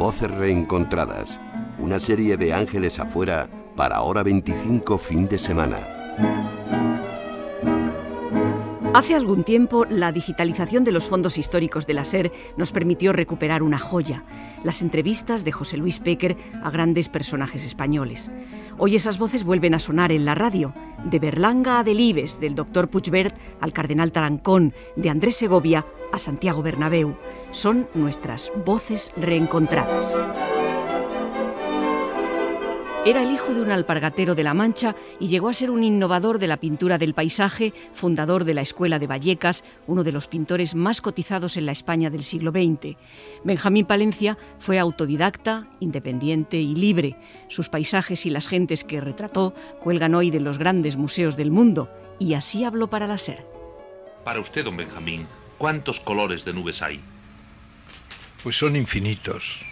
Voces Reencontradas, una serie de ángeles afuera para hora 25 fin de semana. Hace algún tiempo, la digitalización de los fondos históricos de la SER nos permitió recuperar una joya, las entrevistas de José Luis Péquer a grandes personajes españoles. Hoy esas voces vuelven a sonar en la radio, de Berlanga a Delibes, del doctor Puigvert al cardenal Tarancón, de Andrés Segovia a Santiago Bernabéu. Son nuestras voces reencontradas. Era el hijo de un alpargatero de La Mancha y llegó a ser un innovador de la pintura del paisaje, fundador de la Escuela de Vallecas, uno de los pintores más cotizados en la España del siglo XX. Benjamín Palencia fue autodidacta, independiente y libre. Sus paisajes y las gentes que retrató cuelgan hoy de los grandes museos del mundo, y así habló para la SER. Para usted, don Benjamín, ¿cuántos colores de nubes hay? Pues son infinitos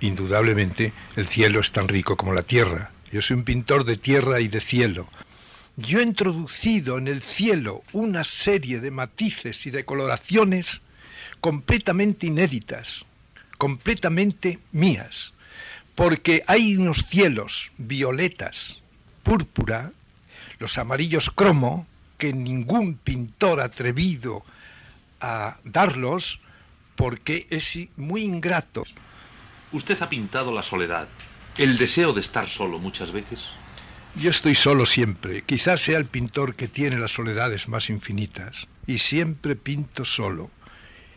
Indudablemente, el cielo es tan rico como la tierra. Yo soy un pintor de tierra y de cielo. Yo he introducido en el cielo una serie de matices y de coloraciones completamente inéditas, completamente mías, porque hay unos cielos violetas, púrpura, los amarillos cromo, que ningún pintor atrevido a darlos, porque es muy ingrato. Usted ha pintado la soledad, el deseo de estar solo muchas veces. Yo estoy solo siempre. Quizás sea el pintor que tiene las soledades más infinitas. Y siempre pinto solo.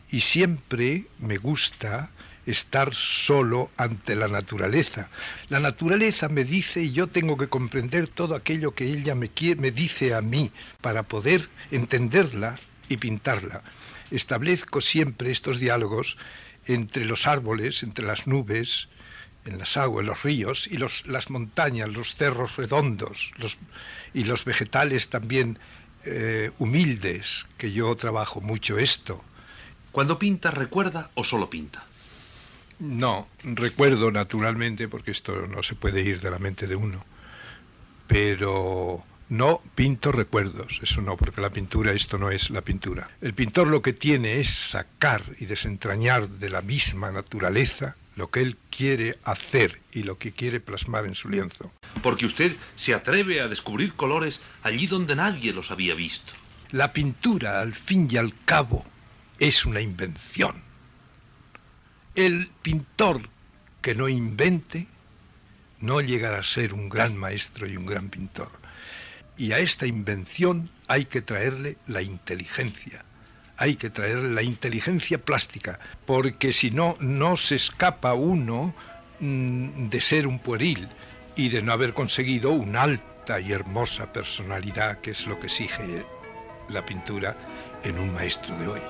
Y siempre me gusta estar solo ante la naturaleza. La naturaleza me dice y yo tengo que comprender todo aquello que ella me, me dice a mí para poder entenderla y pintarla. Establezco siempre estos diálogos entre los árboles, entre las nubes, en las aguas, los ríos y los, las montañas, los cerros redondos los, y los vegetales también eh, humildes, que yo trabajo mucho esto. Cuando pinta, ¿recuerda o solo pinta? No, recuerdo naturalmente, porque esto no se puede ir de la mente de uno, pero no pinto recuerdos, eso no, porque la pintura esto no es la pintura. El pintor lo que tiene es sacar y desentrañar de la misma naturaleza lo que él quiere hacer y lo que quiere plasmar en su lienzo. Porque usted se atreve a descubrir colores allí donde nadie los había visto. La pintura, al fin y al cabo, es una invención. El pintor que no invente no llegará a ser un gran maestro y un gran pintor. Y a esta invención hay que traerle la inteligencia, hay que traerle la inteligencia plástica, porque si no, no se escapa uno mm, de ser un pueril y de no haber conseguido una alta y hermosa personalidad, que es lo que exige la pintura en un maestro de hoy.